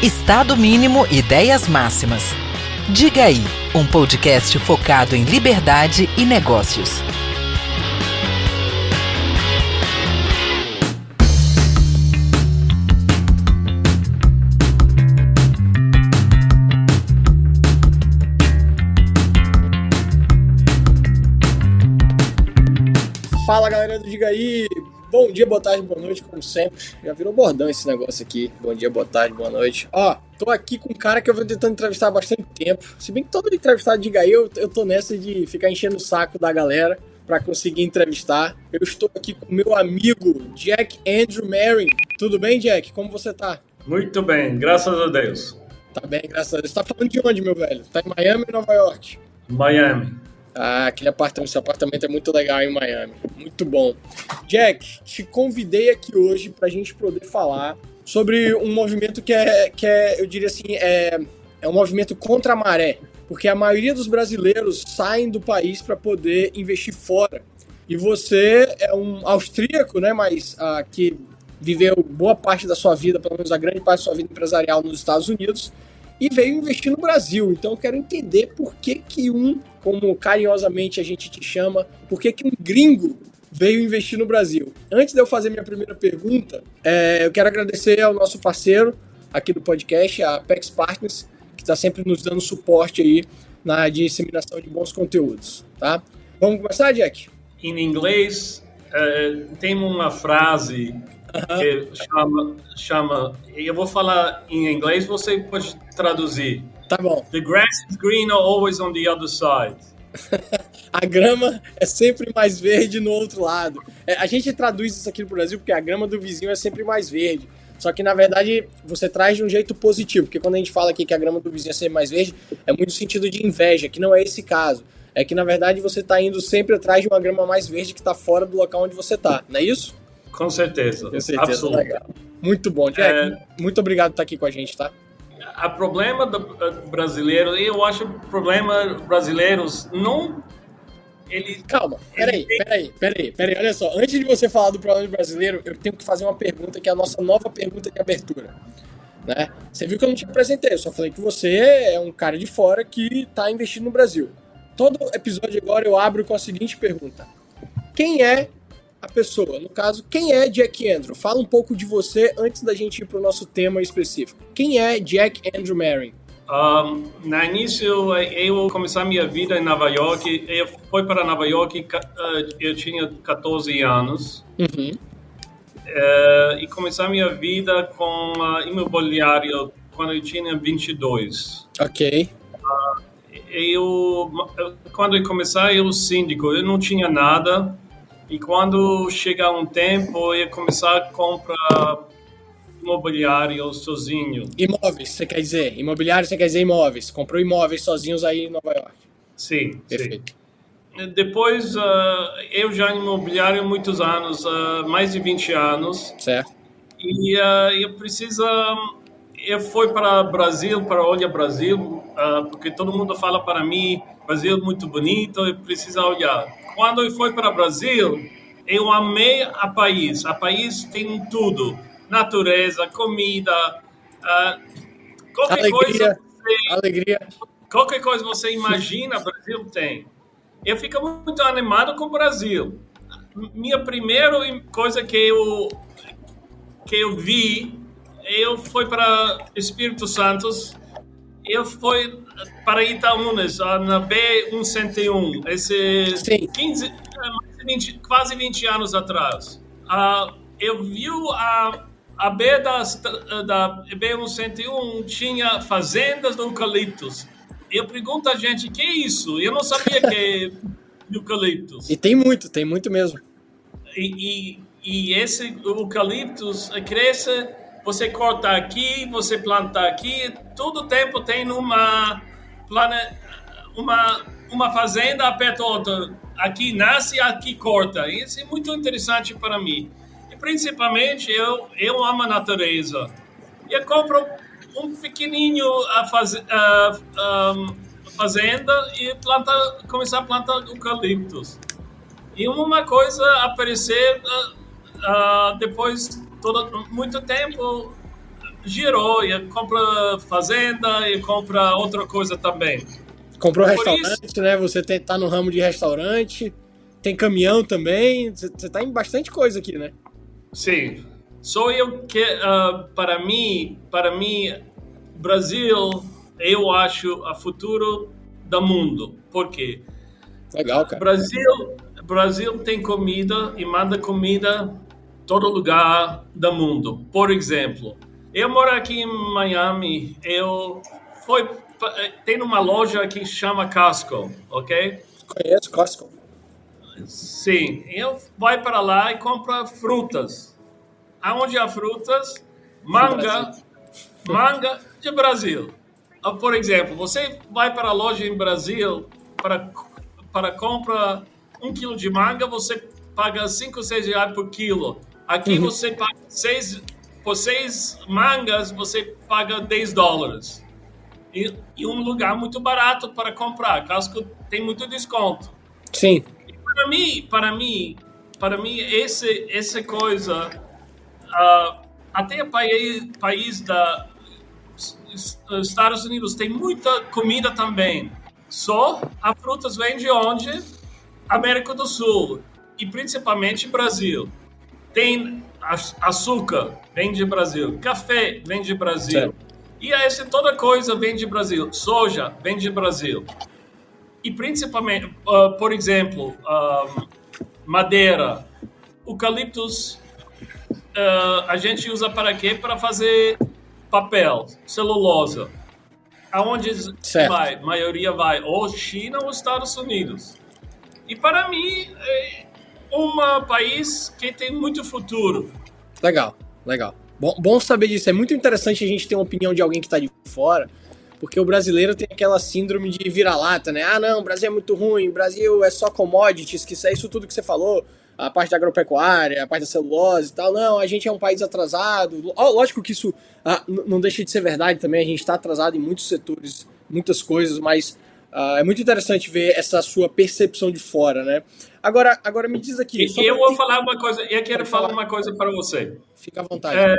Estado mínimo, ideias máximas. Diga aí, um podcast focado em liberdade e negócios. Fala galera do Diga aí, bom dia, boa tarde, boa noite, como sempre. Já virou bordão esse negócio aqui. Bom dia, boa tarde, boa noite. Ó, tô aqui com um cara que eu venho tentando entrevistar há bastante tempo. Se bem que todo entrevistado Diga eu, eu tô nessa de ficar enchendo o saco da galera para conseguir entrevistar. Eu estou aqui com meu amigo Jack Andrew Marin. Tudo bem, Jack? Como você tá? Muito bem, graças a Deus. Tá bem, graças a Deus. Você tá falando de onde, meu velho? Tá em Miami ou Nova York? Miami. Ah, aquele apartamento, esse apartamento é muito legal em Miami. Muito bom. Jack, te convidei aqui hoje para a gente poder falar sobre um movimento que é, que é eu diria assim, é, é um movimento contra a maré. Porque a maioria dos brasileiros saem do país para poder investir fora. E você é um austríaco, né? Mas ah, que viveu boa parte da sua vida, pelo menos a grande parte da sua vida empresarial nos Estados Unidos e veio investir no Brasil. Então eu quero entender por que, que um, como carinhosamente a gente te chama, por que, que um gringo veio investir no Brasil. Antes de eu fazer minha primeira pergunta, é, eu quero agradecer ao nosso parceiro aqui do podcast, a Apex Partners, que está sempre nos dando suporte aí na disseminação de bons conteúdos, tá? Vamos começar, Jack? Em inglês, uh, tem uma frase que chama, chama. Eu vou falar em inglês, você pode traduzir. Tá bom. The grass is greener always on the other side. a grama é sempre mais verde no outro lado. É, a gente traduz isso aqui no Brasil porque a grama do vizinho é sempre mais verde. Só que na verdade você traz de um jeito positivo, porque quando a gente fala aqui que a grama do vizinho é sempre mais verde, é muito sentido de inveja, que não é esse caso. É que na verdade você está indo sempre atrás de uma grama mais verde que está fora do local onde você está, não é isso? Com certeza. Com certeza, Absoluto. legal. Muito bom, Jack. É... Muito obrigado por estar aqui com a gente, tá? A problema do brasileiro, eu acho problema brasileiros não ele. Calma, peraí, ele... peraí, peraí, peraí, olha só. Antes de você falar do problema brasileiro, eu tenho que fazer uma pergunta que é a nossa nova pergunta de abertura. Né? Você viu que eu não te apresentei, eu só falei que você é um cara de fora que está investindo no Brasil. Todo episódio agora eu abro com a seguinte pergunta: Quem é a pessoa. No caso, quem é Jack Andrew? Fala um pouco de você antes da gente ir para o nosso tema específico. Quem é Jack Andrew Marin? Um, no início, eu comecei minha vida em Nova York. Eu fui para Nova York, uh, eu tinha 14 anos. Uhum. Uh, e comecei minha vida com uh, imobiliário quando eu tinha 22. Ok. Uh, eu, quando eu comecei, eu síndico, eu não tinha nada e quando chegar um tempo, eu começar a comprar imobiliário sozinho. Imóveis, você quer dizer? Imobiliário, você quer dizer imóveis. Comprou imóveis sozinhos aí em Nova York. Sim, Perfeito. Sim. Depois, uh, eu já em imobiliário muitos anos, uh, mais de 20 anos. Certo. E uh, eu preciso... Eu fui para Brasil, para Olha Brasil, porque todo mundo fala para mim, Brasil muito bonito, eu preciso olhar quando eu fui para o Brasil, eu amei a país. A país tem tudo: natureza, comida, uh, qualquer alegria, coisa. Você, alegria. Qualquer coisa você imagina, o Brasil tem. Eu fico muito animado com o Brasil. Minha primeira coisa que eu que eu vi, eu fui para Espírito Santo eu fui para Itaúnas, na B101, esse Sim. 15, 20, é, quase 20 anos atrás. Uh, eu vi a, a B das, da B101 tinha fazendas de eucaliptos. Eu pergunto a gente, que é isso? Eu não sabia que é eucaliptos. E tem muito, tem muito mesmo. E, e, e esse eucaliptos cresce você corta aqui, você planta aqui, todo tempo tem uma uma uma fazenda aperta outra, aqui nasce, aqui corta. Isso é muito interessante para mim. E principalmente eu eu amo a natureza. Eu compro um pequenininho a, faz, a, a fazenda e planta começar a plantar eucaliptos. E uma coisa aparecer uh, depois todo muito tempo girou, e compra fazenda e compra outra coisa também. Comprou restaurante, isso... né? Você tem, tá no ramo de restaurante, tem caminhão também, você, tá em bastante coisa aqui, né? Sim. Só eu que, uh, para mim, para mim, Brasil, eu acho a futuro do mundo. Por quê? Legal, cara. Brasil, Brasil tem comida e manda comida todo lugar do mundo. Por exemplo, eu moro aqui em Miami, eu foi tem uma loja que chama Costco, ok? Conheço Costco. Sim, eu vai para lá e compra frutas. Aonde há frutas, manga, manga de Brasil. Ah, por exemplo, você vai para a loja em Brasil para para compra um quilo de manga, você paga 5, 6 reais por quilo. Aqui uhum. você paga seis, por seis mangas, você paga 10 dólares. E, e, um lugar muito barato para comprar. Casco tem muito desconto. Sim. E para mim, para mim, para mim, esse, essa coisa, uh, até o país, país da Estados Unidos tem muita comida também. Só a frutas vem de onde? América do Sul e principalmente Brasil. Tem açúcar, vem de Brasil. Café, vem de Brasil. Certo. E essa toda coisa vem de Brasil. Soja, vem de Brasil. E principalmente, uh, por exemplo, uh, madeira, eucaliptus, uh, a gente usa para quê? Para fazer papel, celulosa. Aonde certo. vai? A maioria vai ou China ou Estados Unidos. E para mim, é um país que tem muito futuro. Legal, legal. Bom, bom saber disso. É muito interessante a gente ter uma opinião de alguém que está de fora, porque o brasileiro tem aquela síndrome de vira-lata, né? Ah, não, o Brasil é muito ruim, o Brasil é só commodities, que isso é isso tudo que você falou, a parte da agropecuária, a parte da celulose e tal. Não, a gente é um país atrasado. Lógico que isso ah, não deixa de ser verdade também, a gente está atrasado em muitos setores, muitas coisas, mas ah, é muito interessante ver essa sua percepção de fora, né? Agora, agora me diz aqui. E, eu vou falar uma coisa, eu quero falar, uma coisa para você. Fica à vontade. É,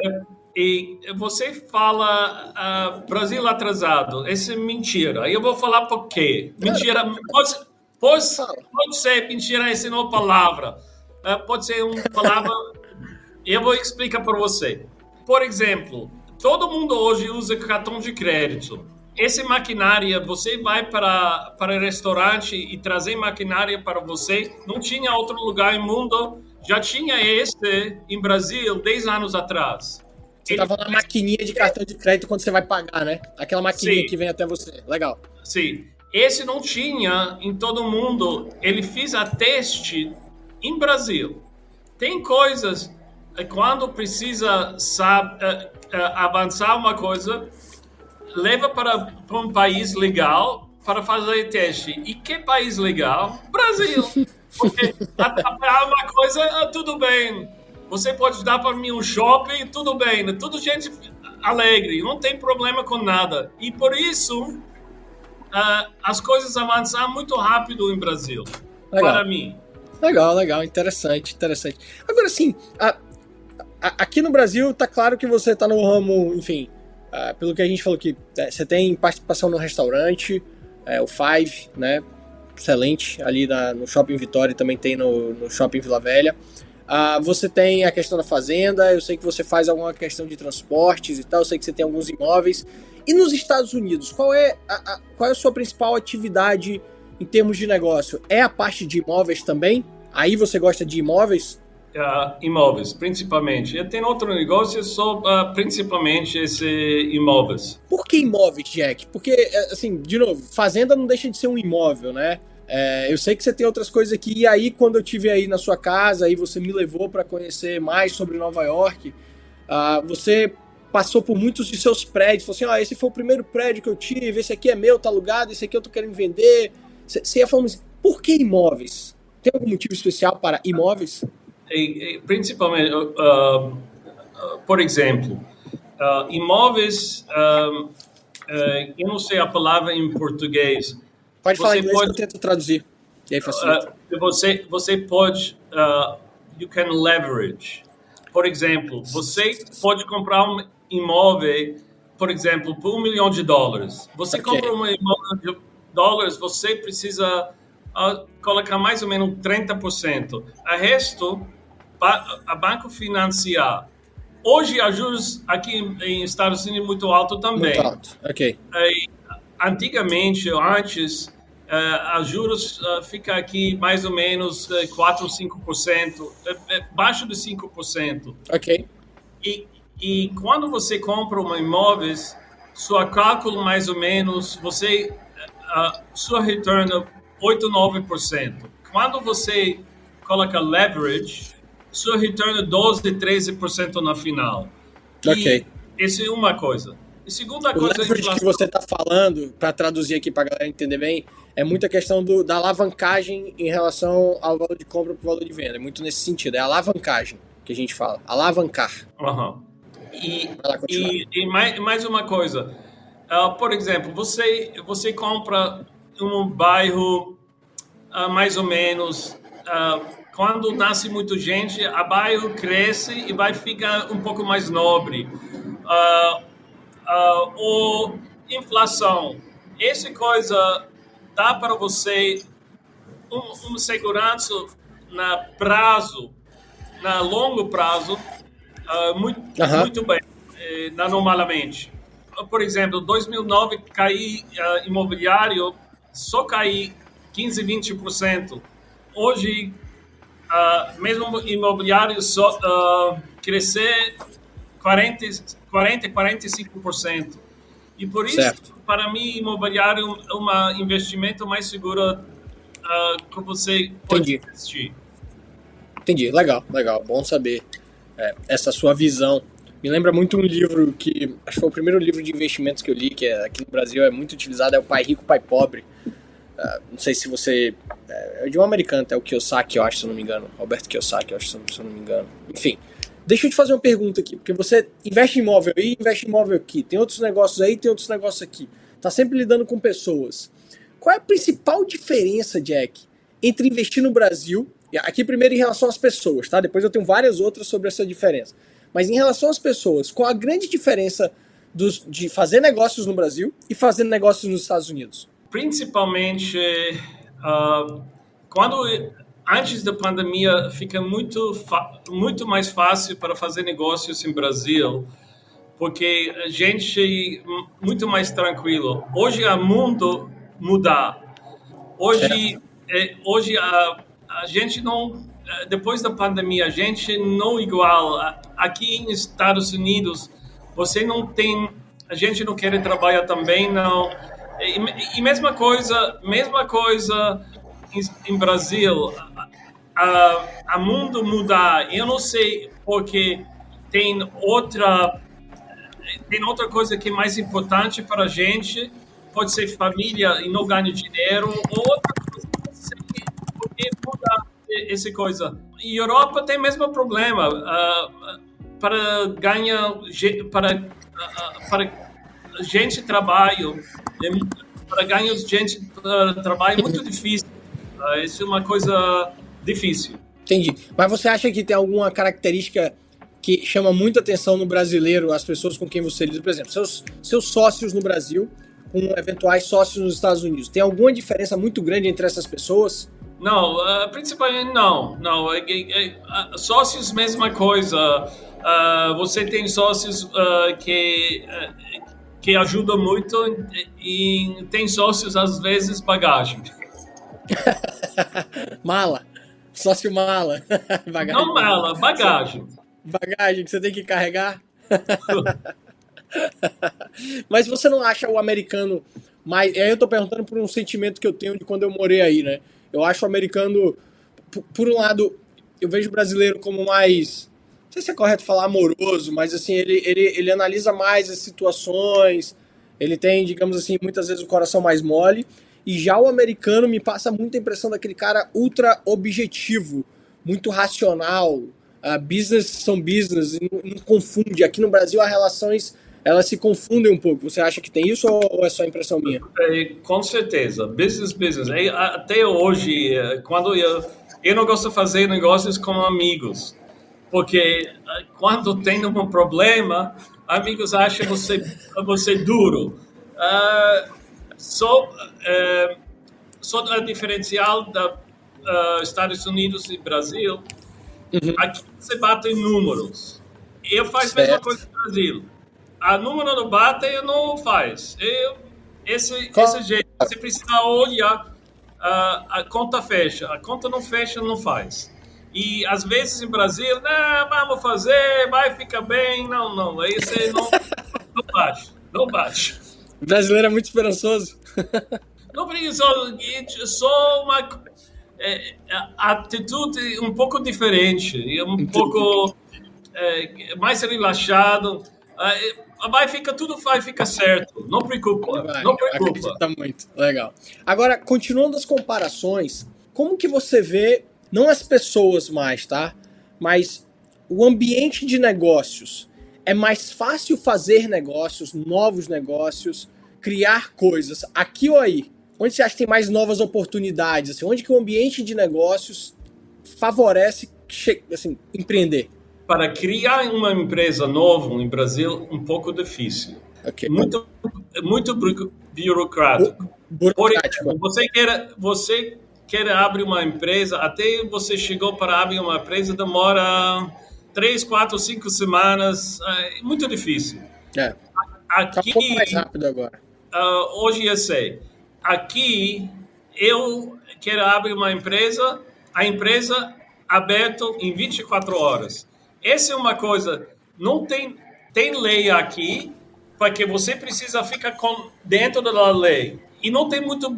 e você fala uh, Brasil atrasado, isso é mentira. Eu vou falar por quê. Mentira, pode, pode, pode ser mentira, essa não é palavra. Uh, pode ser uma palavra. eu vou explicar para você. Por exemplo, todo mundo hoje usa cartão de crédito esse maquinária, você vai para para restaurante e trazer maquinária para você, não tinha outro lugar no mundo, já tinha esse em Brasil 10 anos atrás. Você estava na maquininha de cartão de crédito quando você vai pagar, né? Aquela maquininha Sim. que vem até você. Legal. Sim. Esse não tinha em todo mundo. Ele fez a teste em Brasil. Tem coisas eh, quando precisa sabe, uh, uh, avançar uma coisa, leva para, para um país legal para fazer teste. E que país legal? Brasil. Porque a, uma coisa, ah, tudo bem. Você pode dar para mim um shopping, tudo bem. Né? Tudo gente alegre, não tem problema com nada. E por isso, uh, as coisas avançam muito rápido em Brasil. Legal. Para mim. Legal, legal, interessante, interessante. Agora, sim, aqui no Brasil, tá claro que você tá no ramo, enfim, Uh, pelo que a gente falou que é, você tem participação no restaurante, é, o Five, né? Excelente, ali na, no Shopping Vitória também tem no, no Shopping Vila Velha. Uh, você tem a questão da fazenda, eu sei que você faz alguma questão de transportes e tal, eu sei que você tem alguns imóveis. E nos Estados Unidos, qual é a, a, qual é a sua principal atividade em termos de negócio? É a parte de imóveis também? Aí você gosta de imóveis? Uh, imóveis, principalmente. E tem outro negócio só uh, principalmente esse imóveis. Por que imóveis, Jack? Porque, é, assim, de novo, fazenda não deixa de ser um imóvel, né? É, eu sei que você tem outras coisas aqui, e aí quando eu tive aí na sua casa, aí você me levou para conhecer mais sobre Nova York, uh, você passou por muitos de seus prédios, falou assim, ó, oh, esse foi o primeiro prédio que eu tive, esse aqui é meu, tá alugado, esse aqui eu tô querendo vender. Você ia falando assim, por que imóveis? Tem algum motivo especial para imóveis? Principalmente, uh, uh, por exemplo, uh, imóveis, uh, eu não sei a palavra em português. Pode falar em inglês pode, que eu tento traduzir. E aí facilita. você, você pode, you can leverage. Por exemplo, você pode comprar um, imóvel, por exemplo, por um milhão de dólares. Você okay. compra um imóvel de dólares, você precisa colocar mais ou menos 30%. A resto, a banco financiar. Hoje, a juros aqui em Estados Unidos é muito alto também. Muito alto, ok. antigamente, antes, uh, a juros uh, fica aqui mais ou menos uh, 4 ou 5%, uh, baixo de 5%. Ok. E, e quando você compra um imóvel, sua cálculo mais ou menos, você, uh, sua return 8, 9%. Quando você coloca leverage, sua return 12, 13% na final. Ok. E essa é uma coisa. E segunda o coisa... leverage que você está falando, para traduzir aqui para a galera entender bem, é muita questão do, da alavancagem em relação ao valor de compra para o valor de venda. É muito nesse sentido. É alavancagem que a gente fala. Alavancar. Uhum. E, e, e mais, mais uma coisa. Uh, por exemplo, você, você compra um bairro uh, mais ou menos. Uh, quando nasce muita gente, a bairro cresce e vai ficar um pouco mais nobre. Uh, uh, ou inflação. Essa coisa dá para você um, um segurança na prazo, na longo prazo, uh, muito, muito bem, eh, normalmente. Por exemplo, 2009 cair uh, imobiliário só cair 15, 20%. Hoje, uh, mesmo imobiliário só uh, crescer 40, 40, 45%. E por isso, certo. para mim, imobiliário é um investimento mais seguro uh, que você pode Entendi. investir. Entendi, legal, legal, bom saber é, essa sua visão. Me lembra muito um livro que, acho que foi o primeiro livro de investimentos que eu li, que é, aqui no Brasil é muito utilizado, é o Pai Rico, Pai Pobre, Uh, não sei se você. É, é de um americano, é o Kiyosaki, eu acho, se eu não me engano. Roberto Kiyosaki, eu acho, se eu não me engano. Enfim. Deixa eu te fazer uma pergunta aqui, porque você investe em imóvel aí, investe em imóvel aqui. Tem outros negócios aí, tem outros negócios aqui. Tá sempre lidando com pessoas. Qual é a principal diferença, Jack, entre investir no Brasil, aqui primeiro em relação às pessoas, tá? Depois eu tenho várias outras sobre essa diferença. Mas em relação às pessoas, qual a grande diferença dos, de fazer negócios no Brasil e fazer negócios nos Estados Unidos? Principalmente uh, quando antes da pandemia fica muito muito mais fácil para fazer negócios em Brasil porque a gente muito mais tranquilo. Hoje o mundo mudar hoje é, hoje a, a gente não depois da pandemia a gente não igual. Aqui nos Estados Unidos você não tem a gente não quer trabalhar também não e, e mesma coisa, mesma coisa em, em Brasil. A, a mundo mudar. Eu não sei porque tem outra tem outra coisa que é mais importante para a gente. Pode ser família e não ganhar dinheiro. Ou outra coisa, não porque mudar essa coisa. E Europa tem o mesmo problema. Uh, para ganhar para uh, para gente trabalho, para ganhar gente uh, trabalho é muito difícil. Uh, isso é uma coisa difícil. Entendi. Mas você acha que tem alguma característica que chama muita atenção no brasileiro, as pessoas com quem você lida, por exemplo, seus, seus sócios no Brasil com eventuais sócios nos Estados Unidos. Tem alguma diferença muito grande entre essas pessoas? Não, uh, principalmente não. Não, é, é, é, sócios mesma coisa. Uh, você tem sócios uh, que que ajuda muito e tem sócios às vezes bagagem. mala. Sócio mala. bagagem. Não mala, bagagem. Bagagem que você tem que carregar. Mas você não acha o americano mais. Aí eu tô perguntando por um sentimento que eu tenho de quando eu morei aí, né? Eu acho o americano, por um lado, eu vejo o brasileiro como mais não sei se é correto falar amoroso, mas assim, ele, ele, ele analisa mais as situações, ele tem, digamos assim, muitas vezes o coração mais mole, e já o americano me passa muita impressão daquele cara ultra objetivo, muito racional, uh, business são business, não, não confunde. Aqui no Brasil as relações elas se confundem um pouco. Você acha que tem isso ou é só impressão minha? É, com certeza. Business, business. Até hoje, eh, quando eu, eu não gosto de fazer negócios com amigos porque eh, quando tem um problema, amigos acham você você duro. Uh, só uh, só a diferencial da uh, Estados Unidos e Brasil, uhum. aqui você bate em números. Eu faço a mesma coisa no Brasil. A número não bate, eu não faz. Eu, esse, Qual? esse jeito, você precisa olhar, a conta fecha. A conta não fecha, não faz. E às vezes em Brasil, não, vamos fazer, vai ficar bem. Não, não, aí você não, não bate. Não bate. O brasileiro é muito esperançoso. não preguiçoso, só uma é, atitude um pouco diferente, um pouco é, mais relaxado. Vai ficar tudo vai ficar certo. Não preocupa. Vai, não preocupa. Acredita muito. Legal. Agora, continuando as comparações, como que você vê não as pessoas mais, tá? Mas o ambiente de negócios. É mais fácil fazer negócios, novos negócios, criar coisas aqui ou aí? Onde você acha que tem mais novas oportunidades? Assim, onde que o ambiente de negócios favorece assim, empreender? Para criar uma empresa nova no Brasil, um pouco difícil. Okay. Muito, muito burocrático. burocrático. Por, você quer, você quer abrir uma empresa, até você chegou para abrir uma empresa, demora três, quatro, cinco semanas, é muito difícil. É. Aqui, tá um mais rápido agora. Uh, hoje eu sei. Aqui eu quero abrir uma empresa, a empresa aberta em 24 horas. Essa é uma coisa, não tem tem lei aqui, porque você precisa ficar com, dentro da lei. E não tem muito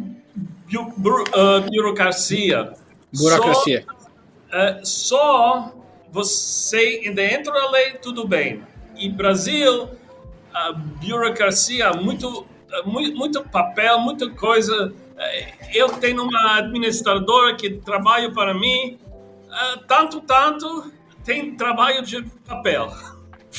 uh, burocracia. Burocracia. Só, uh, só você dentro da lei tudo bem. E Brasil, a burocracia muito muito, muito papel, muita coisa. Eu tenho uma administradora que trabalha para mim, tanto, tanto, tem trabalho de papel.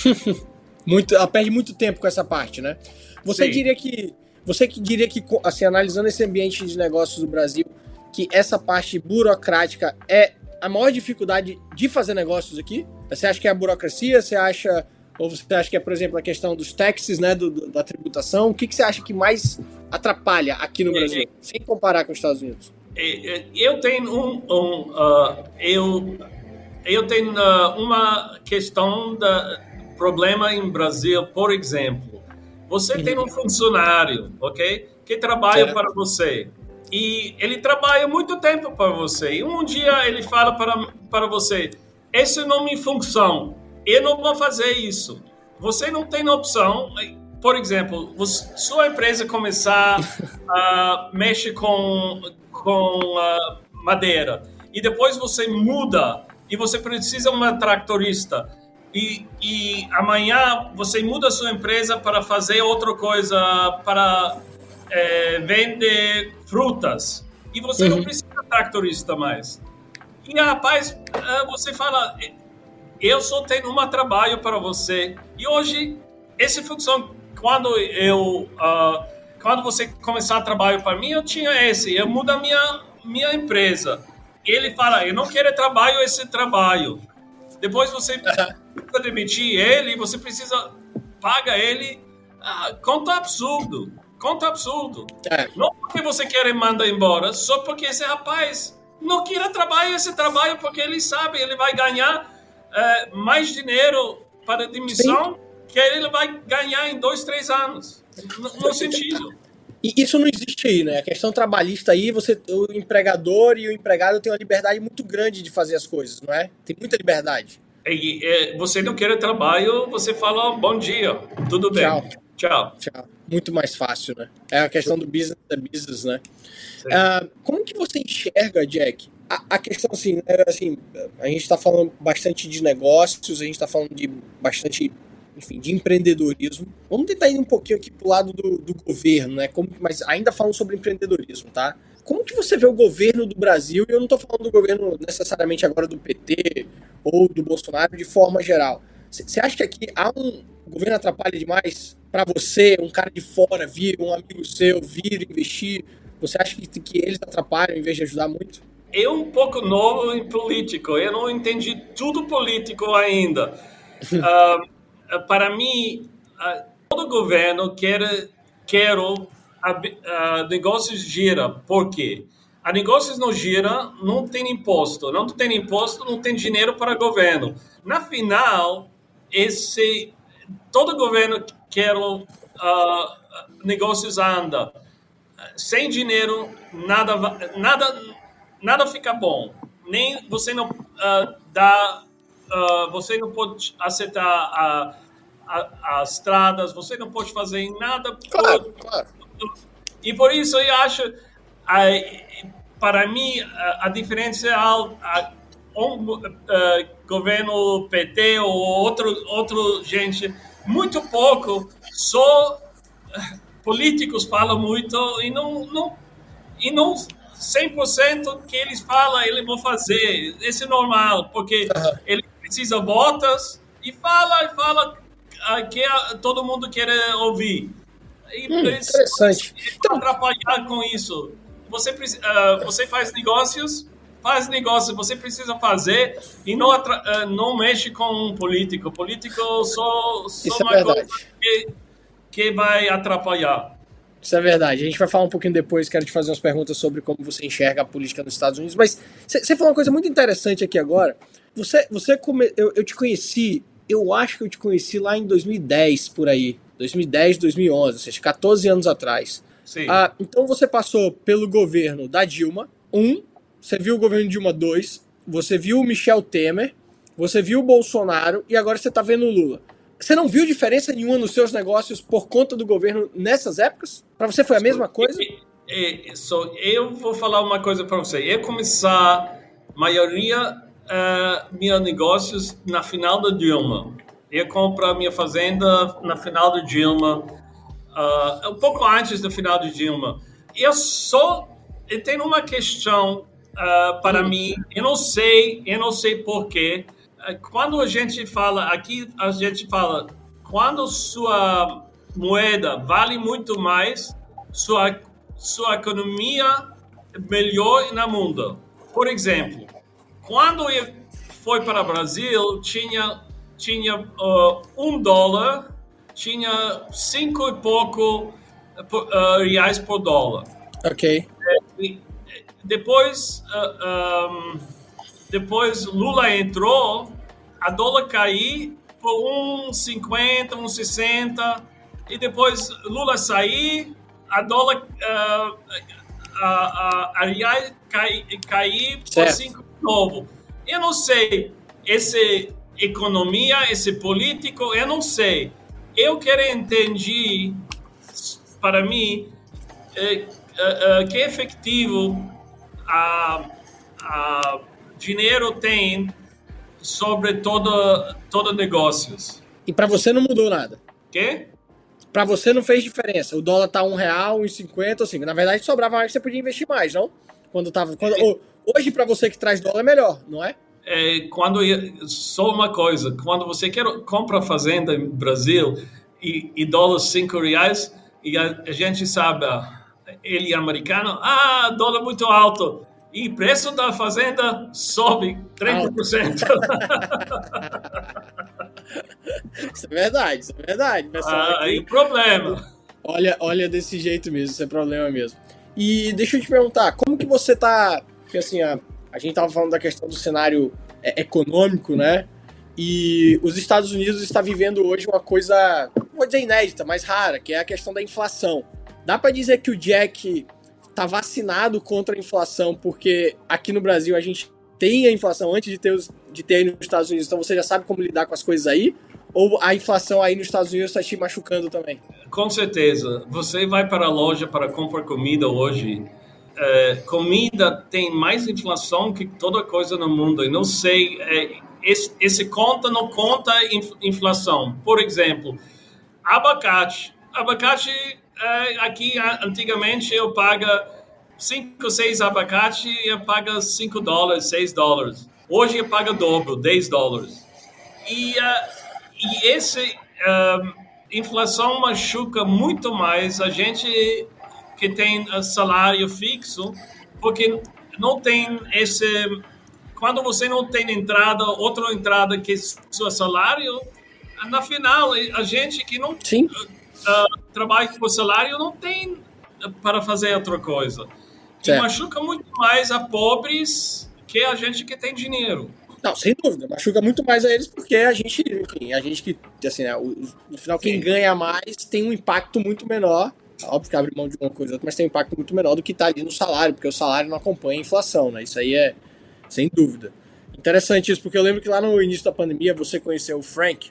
muito, ela perde muito tempo com essa parte, né? Você Sim. diria que você que diria que, assim, analisando esse ambiente de negócios do Brasil, que essa parte burocrática é a maior dificuldade de fazer negócios aqui? Você acha que é a burocracia? Você acha ou você acha que é, por exemplo, a questão dos taxes, né, do, do, da tributação? O que, que você acha que mais atrapalha aqui no Brasil, é, sem comparar com os Estados Unidos? Eu tenho um, um uh, eu eu tenho uh, uma questão da problema em Brasil, por exemplo, você tem um funcionário, ok, que trabalha certo. para você. E ele trabalha muito tempo para você. E um dia ele fala para para você, esse não é minha função, eu não vou fazer isso. Você não tem opção. Por exemplo, sua empresa começar a mexer com, com a madeira. E depois você muda. E você precisa de uma tractorista e, e amanhã você muda sua empresa para fazer outra coisa, para é, vender frutas e você uhum. não precisa tractorista mais. E rapaz, é, você fala, eu só tenho um trabalho para você. E hoje, essa função, quando eu, uh, quando você começar a trabalhar para mim, eu tinha esse, eu mudo a minha, minha empresa. Ele fala, eu não quero trabalho, esse trabalho. Depois você precisa demitir ele, você precisa paga ele. Uh, conta absurdo, conta absurdo. É. Não porque você quer mandar embora, só porque esse rapaz não quer trabalhar esse trabalho porque ele sabe, ele vai ganhar é, mais dinheiro para demissão Sim. que ele vai ganhar em dois, três anos. No, no sentido. E isso não existe aí, né? A questão trabalhista aí, você, o empregador e o empregado têm uma liberdade muito grande de fazer as coisas, não é? Tem muita liberdade. E, e, você não quer trabalho, você fala bom dia, tudo bem. Tchau. Tchau. Tchau. Muito mais fácil, né? É a questão do business é business, né? Uh, como que você enxerga, Jack, a, a questão assim, né, assim, a gente está falando bastante de negócios, a gente está falando de bastante, enfim, de empreendedorismo. Vamos tentar ir um pouquinho aqui pro lado do, do governo, né? Como, mas ainda falando sobre empreendedorismo, tá? Como que você vê o governo do Brasil? E eu não estou falando do governo necessariamente agora do PT ou do Bolsonaro de forma geral. Você acha que aqui há um o governo atrapalha demais para você, um cara de fora vir, um amigo seu vir investir? Você acha que, que eles atrapalham em vez de ajudar muito? eu um pouco novo em político, eu não entendi tudo político ainda. uh, para mim, uh, todo governo quer, quer uh, negócios gira. Por quê? A negócios não gira, não tem imposto. Não tem imposto, não tem dinheiro para governo. Na final, esse todo governo quer uh, negócios anda. Sem dinheiro, nada nada nada fica bom. Nem você não uh, dá, uh, você não pode aceitar a, a, as estradas, você não pode fazer nada. Claro, por, claro. E por isso eu acho, para mim, a, diferença é a, um uh, governo PT ou outro, outro gente, muito pouco, só políticos falam muito e não, não, e não 100% que eles falam, eles vão fazer. Isso é normal, porque uhum. ele precisa votos e fala e fala que todo mundo quer ouvir. E hum, interessante. Então, atrapalhar com isso. Você, uh, você faz negócios, faz negócio, você precisa fazer e não, uh, não mexe com um político. Político só, só uma é coisa que, que vai atrapalhar. Isso é verdade. A gente vai falar um pouquinho depois, quero te fazer umas perguntas sobre como você enxerga a política nos Estados Unidos. Mas você falou uma coisa muito interessante aqui agora. Você, você come, eu, eu te conheci, eu acho que eu te conheci lá em 2010, por aí. 2010, 2011, ou seja, 14 anos atrás. Sim. Ah, então você passou pelo governo da Dilma, um, você viu o governo Dilma 2, você viu o Michel Temer, você viu o Bolsonaro e agora você está vendo o Lula. Você não viu diferença nenhuma nos seus negócios por conta do governo nessas épocas? Para você foi a mesma coisa? So, eu vou falar uma coisa para você. Eu começar maioria uh, meus negócios na final da Dilma. Eu compro minha fazenda na final da Dilma, uh, um pouco antes do final da Dilma. Eu só eu tenho uma questão uh, para hum. mim. Eu não sei, eu não sei porquê quando a gente fala, aqui a gente fala, quando sua moeda vale muito mais, sua, sua economia melhor no mundo. Por exemplo, quando eu fui para o Brasil, tinha, tinha uh, um dólar, tinha cinco e pouco uh, reais por dólar. Ok. E, depois, uh, um, depois Lula entrou, a dólar caiu por 1,50, 1,60 e depois Lula sair, a dólar uh, a, a, a real cai, cair por 5 novo. Eu não sei, esse economia, esse político, eu não sei. Eu quero entender, para mim, é, é, é, que efetivo a, a dinheiro tem sobre todo, todo negócios. E para você não mudou nada? Quê? Para você não fez diferença. O dólar tá um real, um cinquenta, assim. Na verdade, sobrava mais que você podia investir mais, não? Quando tava. Quando, é. Hoje, para você que traz dólar, é melhor, não é? É, quando só uma coisa, quando você quer compra fazenda no Brasil e, e dólar cinco reais e a, a gente sabe ele é americano, ah, dólar muito alto e preço da fazenda sobe 30%. isso é verdade, isso é verdade. Ah, aí o problema. Olha, olha desse jeito mesmo, isso é problema mesmo. E deixa eu te perguntar, como que você tá. Porque assim, a, a gente tava falando da questão do cenário é, econômico, né? E os Estados Unidos está vivendo hoje uma coisa, vou dizer inédita, mas rara, que é a questão da inflação. Dá para dizer que o Jack tá vacinado contra a inflação, porque aqui no Brasil a gente tem a inflação antes de ter, os, de ter aí nos Estados Unidos, então você já sabe como lidar com as coisas aí? Ou a inflação aí nos Estados Unidos está te machucando também? Com certeza. Você vai para a loja para comprar comida hoje, é, comida tem mais inflação que toda coisa no mundo. Eu não sei, é, esse, esse, conta não conta inflação. Por exemplo, abacate. Abacate é, aqui antigamente eu paga 5, 6 abacate e eu pago 5 dólares, 6 dólares. Hoje eu pago dobro, 10 dólares. E, uh, e esse uh, inflação machuca muito mais a gente que tem salário fixo, porque não tem esse quando você não tem entrada, outra entrada que seu salário, na final, a gente que não. Uh, trabalha com salário não tem para fazer outra coisa. E machuca muito mais a pobres que a gente que tem dinheiro. Não, sem dúvida. Machuca muito mais a eles porque a gente, enfim, a gente que, assim, né, no final, quem Sim. ganha mais tem um impacto muito menor. Óbvio que abre mão de uma coisa ou outra, mas tem um impacto muito menor do que tá ali no salário, porque o salário não acompanha a inflação, né? Isso aí é sem dúvida. Interessante isso, porque eu lembro que lá no início da pandemia você conheceu o Frank,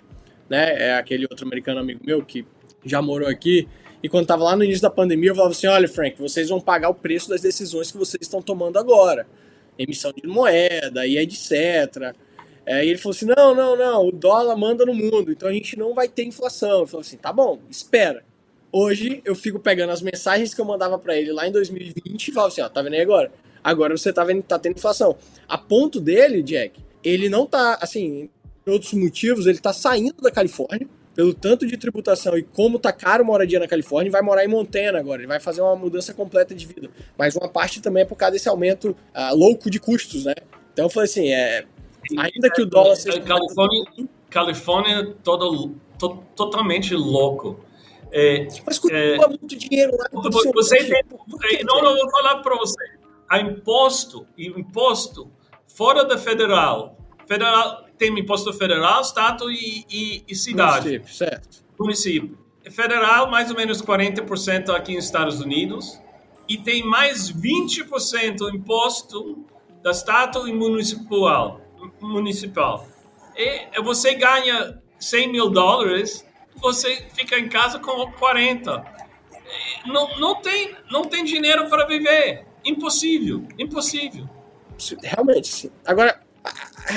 né? É aquele outro americano amigo meu que já morou aqui. E quando tava lá no início da pandemia, eu falava assim: olha, Frank, vocês vão pagar o preço das decisões que vocês estão tomando agora. Emissão de moeda e etc. É, e ele falou assim: não, não, não, o dólar manda no mundo, então a gente não vai ter inflação. Eu falei assim: tá bom, espera. Hoje eu fico pegando as mensagens que eu mandava pra ele lá em 2020 e falo assim: ó, tá vendo aí agora? Agora você tá vendo tá tendo inflação. A ponto dele, Jack, ele não tá, assim, por outros motivos, ele tá saindo da Califórnia, pelo tanto de tributação e como tá caro moradia na Califórnia, e vai morar em Montana agora. Ele vai fazer uma mudança completa de vida. Mas uma parte também é por causa desse aumento ah, louco de custos, né? Então eu falei assim: é, ainda que o dólar seja. Califórnia, Califórnia todo, to- totalmente louco. É, Mas continua muito dinheiro lá. Vo- Você tem, que, é, não, não vou falar para você. A imposto, imposto fora da federal, federal tem imposto federal, estado e, e, e cidade, Município, certo. município. Federal mais ou menos 40% aqui nos Estados Unidos e tem mais 20% imposto da estado e municipal. Municipal. E você ganha 100 mil dólares, você fica em casa com 40 não, não, tem, não tem dinheiro para viver. Impossível, impossível. Realmente, sim. Agora,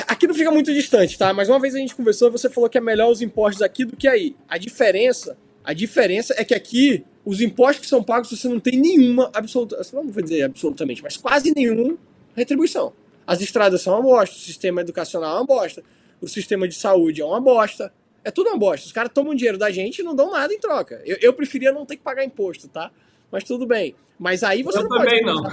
aqui não fica muito distante, tá? Mas uma vez a gente conversou você falou que é melhor os impostos aqui do que aí. A diferença, a diferença é que aqui os impostos que são pagos você não tem nenhuma absoluta, não vou dizer absolutamente, mas quase nenhuma retribuição. As estradas são uma bosta, o sistema educacional é uma bosta, o sistema de saúde é uma bosta. É tudo uma bosta. Os caras tomam dinheiro da gente e não dão nada em troca. Eu, eu preferia não ter que pagar imposto, tá? Mas tudo bem. Mas aí você Eu não também pode. não.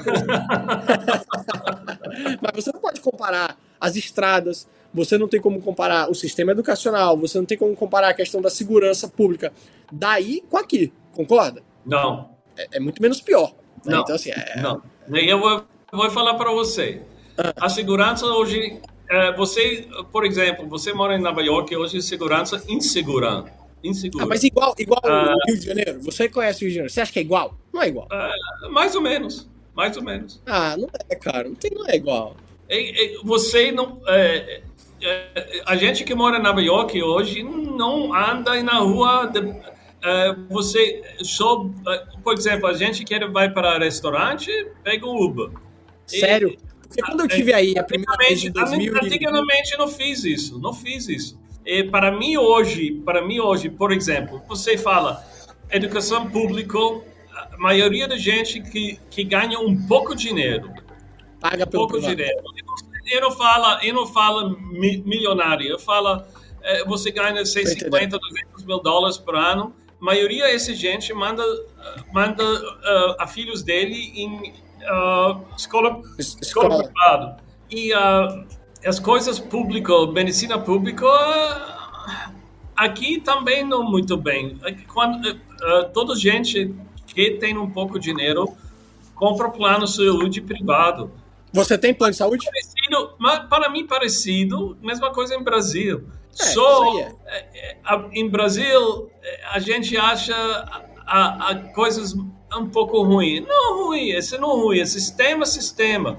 Mas você não pode comparar as estradas, você não tem como comparar o sistema educacional, você não tem como comparar a questão da segurança pública daí com aqui, concorda? Não, É, é muito menos pior. né? Não. Então, assim, é, não. Eu vou, vou falar para você. A segurança hoje, você, por exemplo, você mora em Nova York, hoje segurança insegura. Insegura. Ah, mas igual, igual Ah. o Rio de Janeiro, você conhece o Rio de Janeiro, você acha que é igual? Não é igual. Mais ou menos, mais ou menos. Ah, não é, cara, não, tem, não é igual. E- e Você não. é, é, a gente que mora em Nova York hoje não anda na rua. de- é, você só. é, Por exemplo, a gente que vai para restaurante, pega o Uber. E- Sério? Porque quando eu tive aí a primeira vez em Antigamente, 2000 e... antigamente não fiz isso, não fiz isso. E para mim hoje, para mim hoje, por exemplo, você fala educação pública, a maioria da gente que, que ganha um pouco de dinheiro, paga pelo pouco privado. dinheiro. Eu não falo, eu não falo mi- milionário, eu falo eh, você ganha 150, 200 mil dólares por ano. A maioria dessa gente manda manda ah, a filhos dele em ah, escola Es- escola privada. E ah, as coisas públicas, medicina pública, ah, aqui também não muito bem. Quando ah, toda gente que tem um pouco de dinheiro compra plano de saúde privado. Você tem plano de saúde? Parecido, para mim parecido, mesma coisa em Brasil. É, Só é. eh, eh, em Brasil a gente acha a, a- a coisas um pouco ruim. Não ruim, esse não é ruim, é sistema, sistema.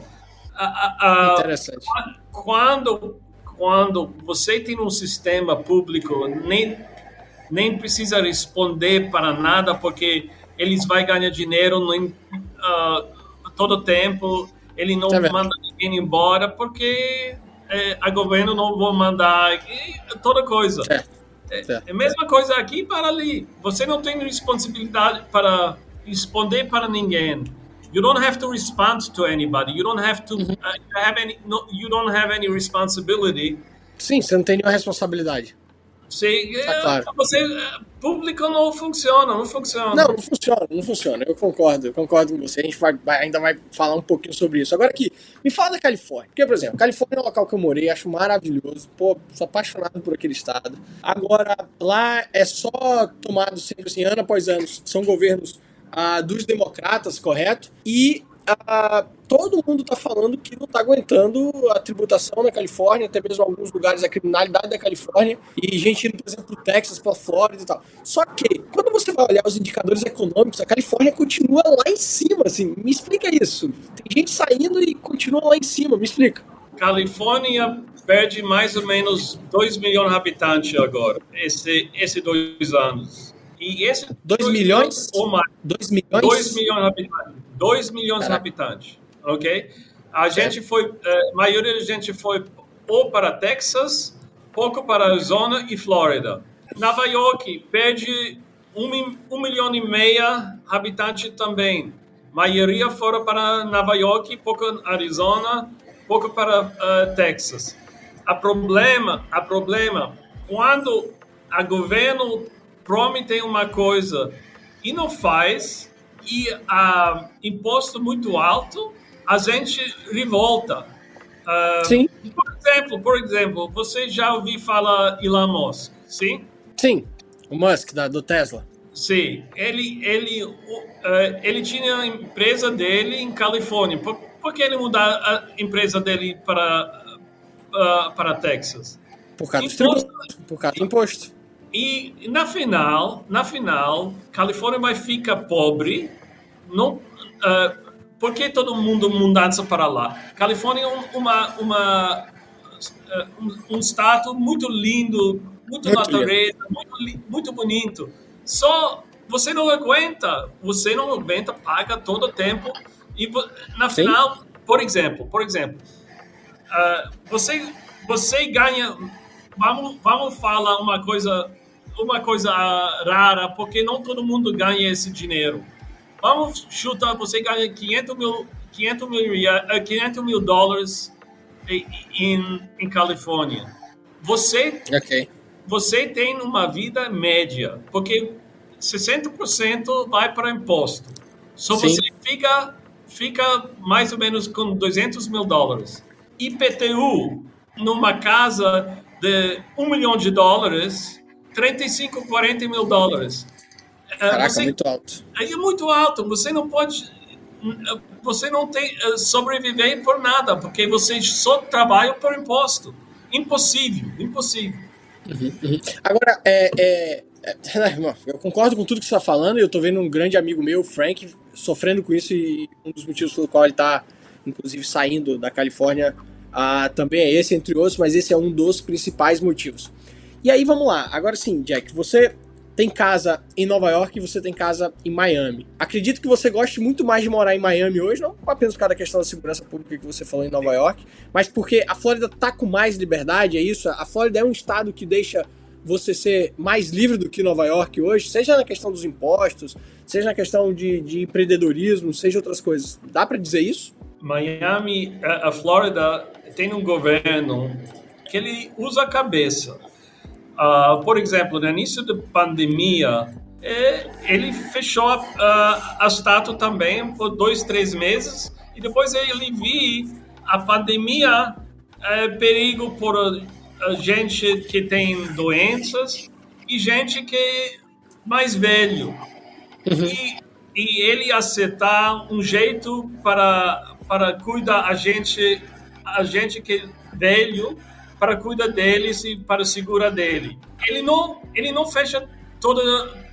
A- a- a- Interessante. quando quando você tem um sistema público nem nem precisa responder para nada porque eles vai ganhar dinheiro nem, ah, todo tempo ele não Tá manda ninguém embora porque eh, a governo não vai mandar e toda coisa Certo. é, certo. é a mesma coisa aqui para ali você não tem responsabilidade para responder para ninguém You don't have to respond to anybody. You don't have to uh, have any. No, you don't have any responsibility. Sim, você não tem nenhuma responsabilidade. Sim, tá claro. você, público não funciona, não funciona. Não, não funciona, não funciona. Eu concordo, eu concordo com você. A gente vai, vai, ainda vai falar um pouquinho sobre isso. Agora aqui, me fala da Califórnia. Porque, por exemplo, Califórnia é um local que eu morei, acho maravilhoso. Pô, sou apaixonado por aquele estado. Agora, lá é só tomado sempre assim, ano após ano. São governos ah, dos democratas, correto? E a, todo mundo está falando que não está aguentando a tributação na Califórnia, até mesmo alguns lugares a criminalidade da Califórnia, e gente indo, por exemplo, para o Texas, para a Flórida e tal. Só que, quando você vai olhar os indicadores econômicos, a Califórnia continua lá em cima, assim. Me explica isso. Tem gente saindo e continua lá em cima, me explica. Califórnia perde mais ou menos 2 milhões de habitantes agora, esse, esse dois anos. E esse 2 milhões? Ou mais. 2 milhões? 2 milhões de habitantes. 2 milhões de habitantes, ok? A gente foi, eh, a maioria da gente foi ou para Texas, pouco para Arizona e Flórida. Nova York perde um, um milhão e meia habitantes também. Maioria foram para Nova York, pouco Arizona, pouco para uh, Texas. A problema, a problema, quando a governo promete uma coisa e não faz, e a imposto muito alto, a gente revolta. Uh, sim. Por exemplo, por exemplo, você já ouviu falar Elon Musk, sim? Sim, o Musk da, do Tesla. Sim, ele ele uh, ele tinha a empresa dele em Califórnia. Por, por que ele mudou a empresa dele para uh, para Texas? Por causa imposto, do por causa do imposto. E na final, na final, Califórnia vai ficar pobre. Não, uh, por que todo mundo mudança para lá? Califórnia é uma, uma uh, um, um, estado muito lindo, muito, muito natureza, muito, muito bonito. Só você não aguenta, você não aguenta, paga todo o tempo e na Sim. final, por exemplo, por exemplo, uh, você você ganha, vamos vamos falar uma coisa uma coisa rara, porque não todo mundo ganha esse dinheiro. Vamos chutar, você ganha 500 mil, 500 mil, 500 eh, mil dólares em, em Califórnia. Você, okay. você tem uma vida média, porque 60% vai para imposto. Só Sim. você fica, fica mais ou menos com 200 mil dólares. IPTU, numa casa de 1 milhão de dólares, 35, 40 mil dólares. É, Caraca, você, muito alto. É muito alto. Você não pode. Você não tem eh, sobreviver por nada, porque você só trabalha por imposto. Impossível, impossível. Uhum, uhum. Agora, é, é, é, eu concordo com tudo que você está falando. Eu estou vendo um grande amigo meu, Frank, sofrendo com isso e um dos motivos pelo qual ele está, inclusive, saindo da Califórnia ah, também é esse, entre outros, mas esse é um dos principais motivos. E aí vamos lá. Agora sim, Jack, você tem casa em Nova York e você tem casa em Miami. Acredito que você goste muito mais de morar em Miami hoje, não apenas por causa da questão da segurança pública que você falou em Nova York, mas porque a Flórida tá com mais liberdade, é isso? A Flórida é um estado que deixa você ser mais livre do que Nova York hoje, seja na questão dos impostos, seja na questão de, de empreendedorismo, seja outras coisas. Dá para dizer isso? Miami, a Flórida tem um governo que ele usa a cabeça Uh, por exemplo, no início da pandemia, é, ele fechou a, a, a estátua também por dois, três meses e depois ele viu a pandemia é, perigo por gente que tem doenças e gente que é mais velho. Uhum. E, e ele aceitar um jeito para, para cuidar a gente, a gente que é velho para cuidar deles e para segurar dele. Ele não, ele não fecha toda,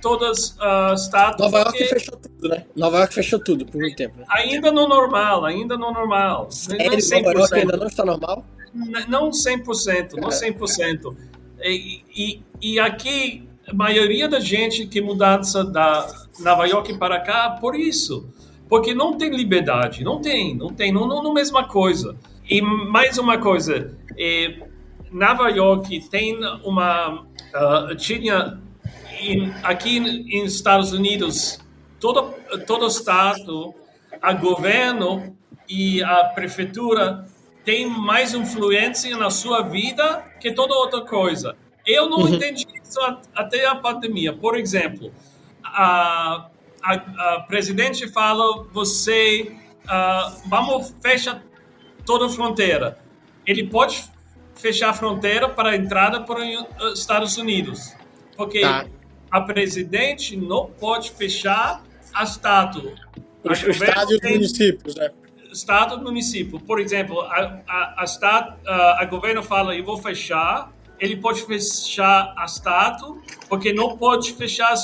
todas as estátuas. Nova York fechou tudo, né? Nova York fechou tudo por um tempo. Né? Ainda no normal, ainda no normal. Sério? Nova York ainda não está normal? Não 100%, não 100%. E, e, e aqui, a maioria da gente que mudança da Nova York para cá, por isso. Porque não tem liberdade, não tem, não tem, não, não, não mesma coisa. E mais uma coisa, é, Nova York tem uma uh, tinha em, aqui em Estados Unidos todo todo estado, a governo e a prefeitura tem mais influência na sua vida que toda outra coisa. Eu não uhum. entendi isso até a pandemia. Por exemplo, a, a, a presidente fala, você, uh, vamos fechar toda a fronteira. Ele pode fechar a fronteira para a entrada para os Estados Unidos. Porque tá. a presidente não pode fechar a estátua. O, estado e os municípios, né? Estado e município. Por exemplo, a, a, a, estado, a, a governo fala, eu vou fechar, ele pode fechar a estátua, porque não pode fechar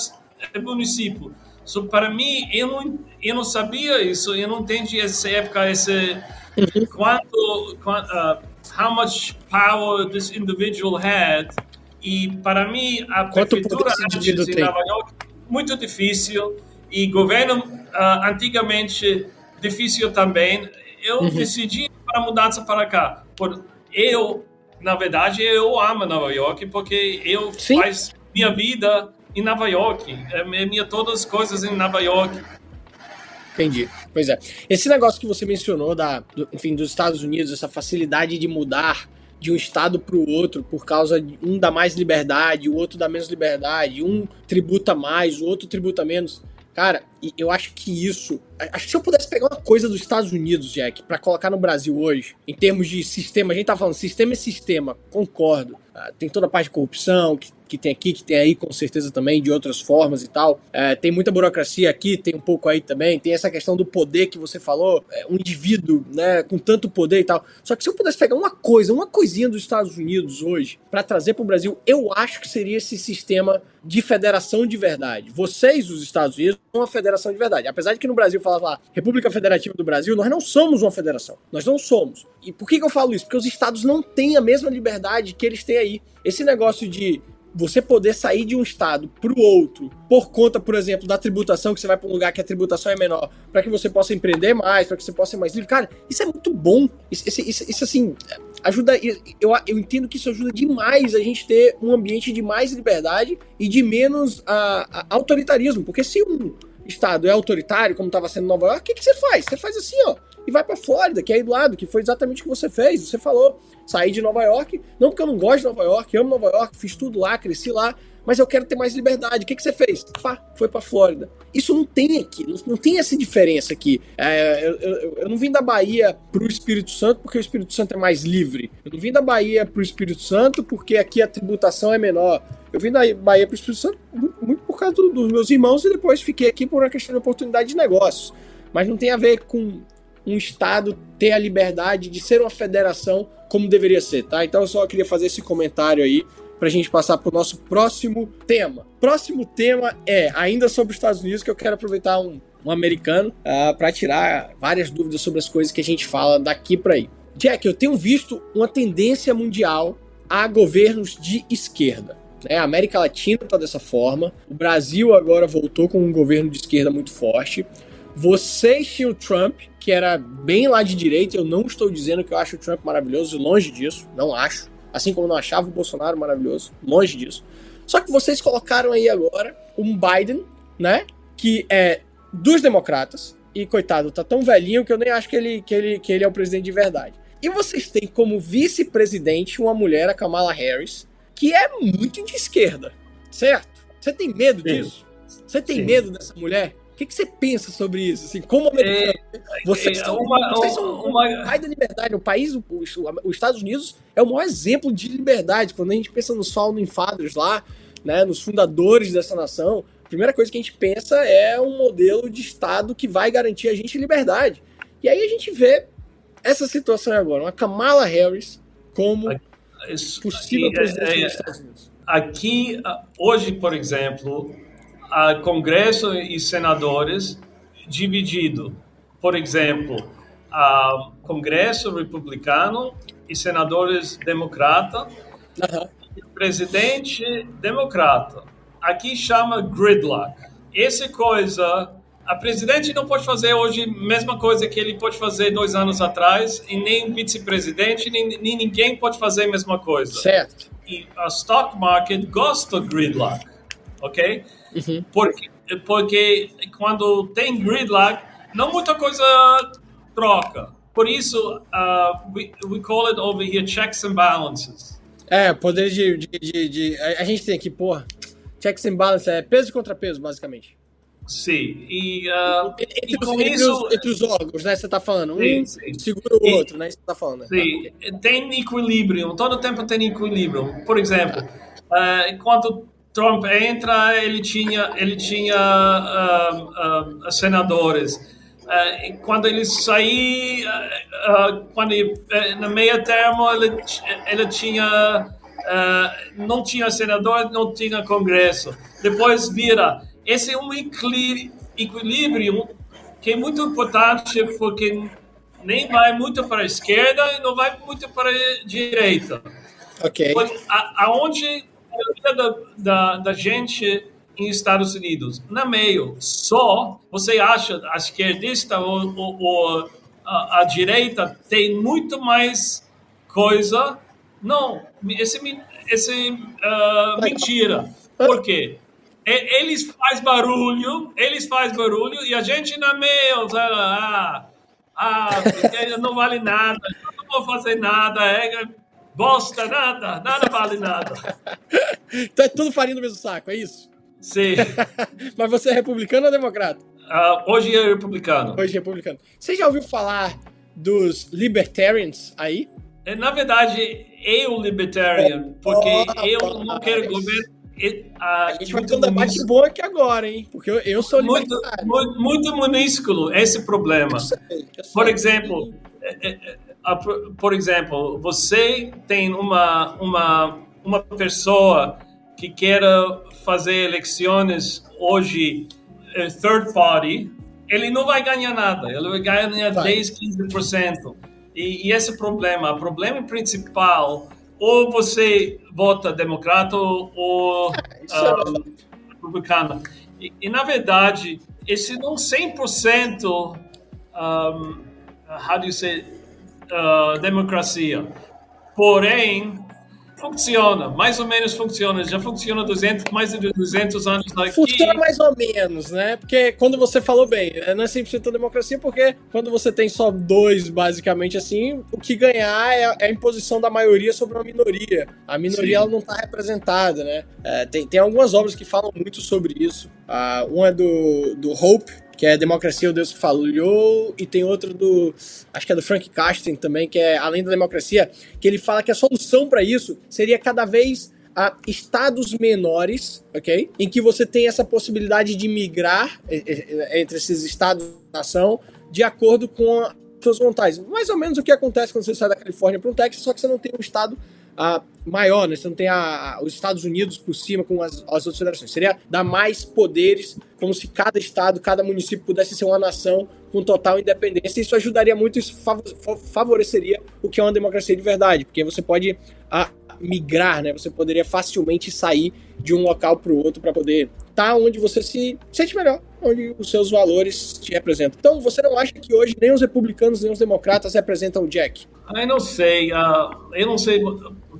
o município. So, para mim, eu não, eu não sabia isso, eu não entendi essa época, esse, uhum. quanto, quanto uh, how much power this individual had. E para mim, a Quanto prefeitura em Nova York, muito difícil. E governo, uh, antigamente, difícil também. Eu uhum. decidi para mudança para cá. Por, eu, na verdade, eu amo Nova York porque eu Sim. faz minha vida em Nova York. É minha todas as coisas em Nova York. Entendi. Pois é. Esse negócio que você mencionou, da, do, enfim, dos Estados Unidos, essa facilidade de mudar de um estado para o outro por causa de um dá mais liberdade, o outro dá menos liberdade, um tributa mais, o outro tributa menos. Cara, eu acho que isso. Acho que se eu pudesse pegar uma coisa dos Estados Unidos, Jack, para colocar no Brasil hoje, em termos de sistema, a gente tá falando sistema é sistema, concordo. Ah, tem toda a parte de corrupção, que que tem aqui, que tem aí com certeza também, de outras formas e tal. É, tem muita burocracia aqui, tem um pouco aí também. Tem essa questão do poder que você falou, é, um indivíduo, né, com tanto poder e tal. Só que se eu pudesse pegar uma coisa, uma coisinha dos Estados Unidos hoje, para trazer para o Brasil, eu acho que seria esse sistema de federação de verdade. Vocês, os Estados Unidos, são uma federação de verdade. Apesar de que no Brasil fala lá, República Federativa do Brasil, nós não somos uma federação. Nós não somos. E por que, que eu falo isso? Porque os estados não têm a mesma liberdade que eles têm aí. Esse negócio de você poder sair de um estado para o outro por conta, por exemplo, da tributação, que você vai para um lugar que a tributação é menor, para que você possa empreender mais, para que você possa ser mais livre. Cara, isso é muito bom. Isso, isso, isso, isso assim, ajuda. Eu, eu entendo que isso ajuda demais a gente ter um ambiente de mais liberdade e de menos a, a autoritarismo. Porque se um estado é autoritário, como estava sendo Nova York, o que, que você faz? Você faz assim, ó e vai para Flórida, que é aí do lado, que foi exatamente o que você fez. Você falou, saí de Nova York, não porque eu não gosto de Nova York, amo Nova York, fiz tudo lá, cresci lá, mas eu quero ter mais liberdade. O que, que você fez? Pá, foi para Flórida. Isso não tem aqui, não, tem essa diferença aqui. É, eu, eu, eu, não vim da Bahia pro Espírito Santo porque o Espírito Santo é mais livre. Eu não vim da Bahia pro Espírito Santo porque aqui a tributação é menor. Eu vim da Bahia pro Espírito Santo muito, muito por causa do, dos meus irmãos e depois fiquei aqui por uma questão de oportunidade de negócios. Mas não tem a ver com um Estado ter a liberdade de ser uma federação como deveria ser, tá? Então eu só queria fazer esse comentário aí para a gente passar para o nosso próximo tema. Próximo tema é ainda sobre os Estados Unidos, que eu quero aproveitar um, um americano uh, ah, para tirar várias dúvidas sobre as coisas que a gente fala daqui para aí. Jack, eu tenho visto uma tendência mundial a governos de esquerda. Né? A América Latina está dessa forma, o Brasil agora voltou com um governo de esquerda muito forte. Vocês tinham o Trump, que era bem lá de direita. Eu não estou dizendo que eu acho o Trump maravilhoso, longe disso, não acho. Assim como não achava o Bolsonaro maravilhoso, longe disso. Só que vocês colocaram aí agora um Biden, né? Que é dos democratas. E coitado, tá tão velhinho que eu nem acho que ele, que ele, que ele é o presidente de verdade. E vocês têm como vice-presidente uma mulher, a Kamala Harris, que é muito de esquerda, certo? Você tem medo Sim. disso? Você tem Sim. medo dessa mulher? O que, que, você pensa sobre isso? Assim, como americano, é, vocês, é, são, uma, vocês são uma, o pai da liberdade. O país, o, os Estados Unidos, é o maior exemplo de liberdade. Quando a gente pensa nos Founding Fathers lá, né, nos fundadores dessa nação, a primeira coisa que a gente pensa é um modelo de Estado que vai garantir a gente liberdade. E aí a gente vê essa situação agora, uma Kamala Harris como possível presidente é, dos Estados Unidos. Aqui, hoje, por exemplo, a Congresso e senadores dividido. Por exemplo, a Congresso republicano e senadores democrata, uhum. e presidente democrata. Aqui chama gridlock. Essa coisa, a presidente não pode fazer hoje a mesma coisa que ele pode fazer dois anos atrás, e nem vice-presidente, nem, nem ninguém pode fazer a mesma coisa. Certo. E a stock market gosta de gridlock, ok? Uhum. Porque, porque quando tem gridlock, não muita coisa troca. Por isso, uh, we, we call it over here checks and balances. É, poder de, de, de, de, A gente tem aqui, porra. Checks and balance é peso e contrapeso, basicamente. Sim. E, uh, entre, e com entre isso. Os, entre os órgãos, né? Você tá falando. Um Sim, sim. segura o E- outro, né? Você tá falando. né? Sim, Tá, tem equilíbrio, todo tempo tem equilíbrio. Por exemplo, eh, quando Trump entra, ele tinha, ele tinha ah, ah, senadores. Eh, e quando ele sair, ah, ah, quando ele, eh, no meio termo, ele, ele tinha não tinha senador, não tinha congresso. Depois vira. Esse é um equilíbrio que é muito importante porque nem vai muito para a esquerda e não vai muito para a direita. Ok. Pois, a- Aonde maioria da, da, da gente em Estados Unidos, na meio, só você acha a esquerdista ou, ou- ou a, a direita tem muito mais coisa. Não, esse, esse ah, mentira. Por quê? Eles faz barulho, eles faz barulho e a gente na meio, sabe? ah, ah, não vale nada, não vou fazer nada, é bosta, nada, nada vale nada. Então é tudo farinha do mesmo saco, é isso? Sim, Mas você é republicano ou democrata? ah, hoje é republicano. Hoje republicano. Você já ouviu falar dos libertarians aí? É, Na verdade, eu libertarian, porque Oh, eu rapaz. não quero governo. ah, A gente vai ter um debate bom aqui agora, hein? Porque eu, eu sou muito, muito, muito minúsculo esse problema. Eu sei, eu sei. Por exemplo, por exemplo, você tem uma uma uma pessoa que quer fazer eleições hoje eh, third party, ele não vai ganhar nada, ele vai ganhar Vai. 10, 15%. E, e esse é o problema, o problema principal, ou você vota democrata ou Isso ah, é- republicana. E, e, na verdade, esse não 100% um, how do you say, uh, democracia. Porém, funciona, mais ou menos funciona. Já funciona 200, mais de 200 anos aqui. Funciona mais ou menos, né? Porque quando você falou bem, é, não é 100% democracia, porque quando você tem só dois, basicamente assim, o que ganhar é, é a imposição da maioria sobre uma minoria. A minoria Sim. ela não está representada, né? É, tem, tem algumas obras que falam muito sobre isso. Ah, uma é do, do Hope, que é Democracia, o Deus que Falhou, e tem outro do, acho que é do Frank Castle também, que é Além da Democracia, que ele fala que a solução para isso seria cada vez a estados menores, ok? Em que você tem essa possibilidade de migrar entre esses estados-nação de acordo com as suas vontades. Mais ou menos o que acontece quando você sai da Califórnia para um Texas, só que você não tem um estado ah, maior, né? Você não tem a- a- os Estados Unidos por cima com as, as outras federações. Seria dar mais poderes, como se cada estado, cada município pudesse ser uma nação com total independência. Isso ajudaria muito, isso fav- fa- favoreceria o que é uma democracia de verdade, porque você pode ah, migrar, né? Você poderia facilmente sair de um local para o outro para poder estar onde você se sente melhor, onde os seus valores te representam. Então, você não acha que hoje nem os republicanos nem os democratas representam o Jack? Eu não sei, ah, eu não sei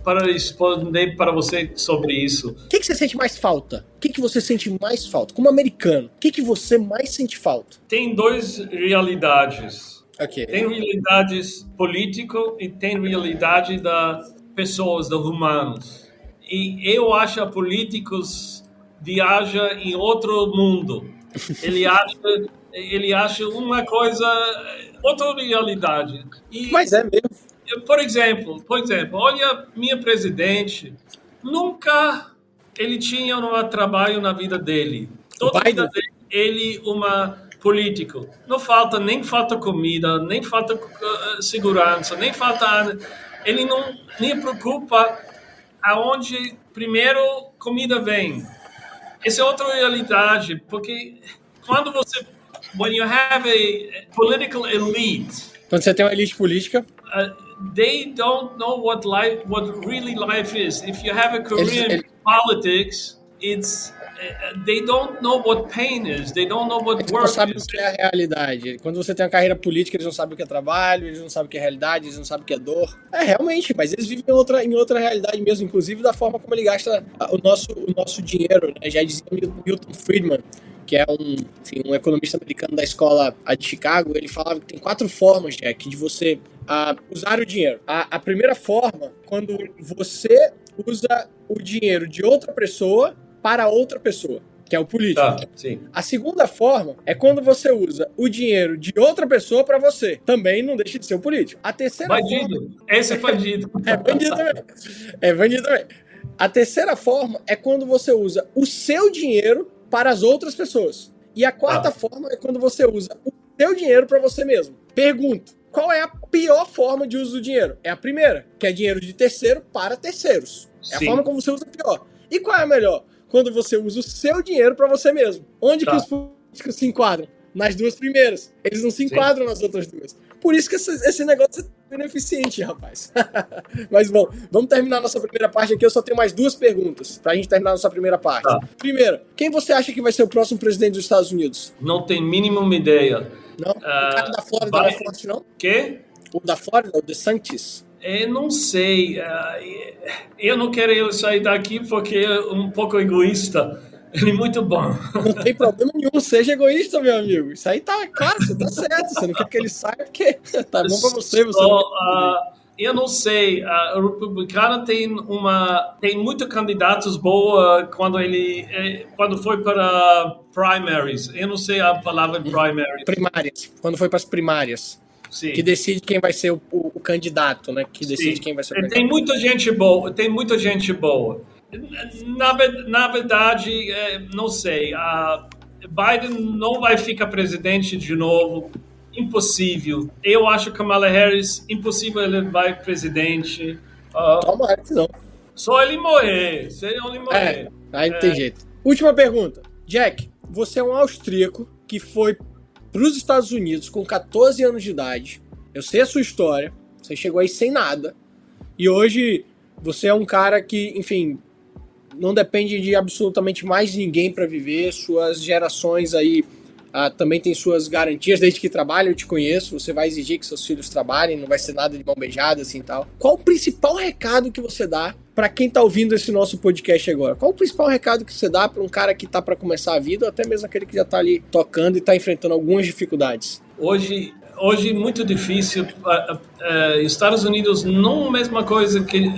para responder para você sobre isso. O que, que você sente mais falta? O que, que você sente mais falta? Como americano, o que, que você mais sente falta? Tem duas realidades. Ok. Tem realidades político e tem realidade da pessoas, dos humanos. E eu acho que políticos viajam em outro mundo. Ele acha, ele acha uma coisa, outra realidade. E, Mas é mesmo. Por exemplo, por exemplo, olha minha presidente, nunca ele tinha um trabalho na vida dele. Toda vida dele, ele uma político. Não falta nem falta comida, nem falta uh, segurança, nem falta ele não nem preocupa aonde primeiro comida vem. Essa é outra realidade, porque quando você when you have a political elite Quando você tem uma elite política, uh, they don't know what life, what really life is. If you have a career in politics, it's uh, they don't know what pain is. They don't know what eles não sabem is. o que é a realidade. Quando você tem uma carreira política, eles não sabem o que é trabalho, eles não sabem o que é realidade, eles não sabem o que é dor. É, realmente, mas eles vivem em outra, em outra realidade mesmo, inclusive da forma como ele gasta ah, o nosso, o nosso dinheiro. Né? Já dizia Mil- Milton Friedman, que é um, enfim, um economista americano da escola de Chicago, ele falava que tem quatro formas, Jack, de você a usar o dinheiro. A, a primeira forma, quando você usa o dinheiro de outra pessoa para outra pessoa que é o político. Tá, sim. A segunda forma é quando você usa o dinheiro de outra pessoa para você. Também não deixa de ser o político. A terceira bandido. forma. Esse é bandido. é bandido também. É bandido também. A terceira forma é quando você usa o seu dinheiro para as outras pessoas. E a quarta ah. forma é quando você usa o seu dinheiro para você mesmo. Pergunto: qual é a pior forma de uso do dinheiro? É a primeira, que é dinheiro de terceiro para terceiros. É Sim. a forma como você usa pior. E qual é a melhor? Quando você usa o seu dinheiro para você mesmo. Onde tá. que os políticos se enquadram? Nas duas primeiras. Eles não se enquadram Sim. nas outras duas. Por isso que esse, negócio é beneficente, rapaz. Mas bom, vamos terminar nossa primeira parte aqui. Eu só tenho mais duas perguntas pra gente terminar nossa primeira parte. Tá. Primeiro, quem você acha que vai ser o próximo presidente dos Estados Unidos? Não tem mínima ideia. Não? Uh, o cara da Flórida vai... não é forte, não? Quê? O da Flórida, o DeSantis? Eu não sei. Uh, eu não quero sair daqui porque é um pouco egoísta. Ele é muito bom. Não tem problema nenhum, seja egoísta, meu amigo. Isso aí tá claro, você tá certo. Você não quer que ele saia porque tá bom pra você. você so, uh, eu não sei. O republicano tem uma tem muitos candidatos boa quando ele eh, quando foi para primaries. Eu não sei a palavra primaries. Primárias. Quando foi para as primárias. Sim. que decide quem vai ser o, o, o candidato, né? Que decide Sim. quem vai ser o candidato. Tem muita gente boa, tem muita gente boa. Na, na verdade, é, não sei. A Biden não vai ficar presidente de novo. Impossível. Eu acho que Kamala Harris, impossível ele vai presidente. Uh, Tomara que não. Só ele morrer. Se ele morrer. É, aí não é. tem jeito. Última pergunta. Jack, você é um austríaco que foi para os Estados Unidos com 14 anos de idade. Eu sei a sua história. Você chegou aí sem nada. E hoje você é um cara que, enfim, não depende de absolutamente mais ninguém para viver. Suas gerações aí ah, também têm suas garantias desde que trabalha. Eu te conheço. Você vai exigir que seus filhos trabalhem, não vai ser nada de mão beijada assim tal. Qual o principal recado que você dá para quem tá ouvindo esse nosso podcast agora? Qual o principal recado que você dá para um cara que tá para começar a vida, ou até mesmo aquele que já tá ali tocando e tá enfrentando algumas dificuldades? Hoje hoje muito difícil. Uh, Estados Unidos não é a mesma coisa que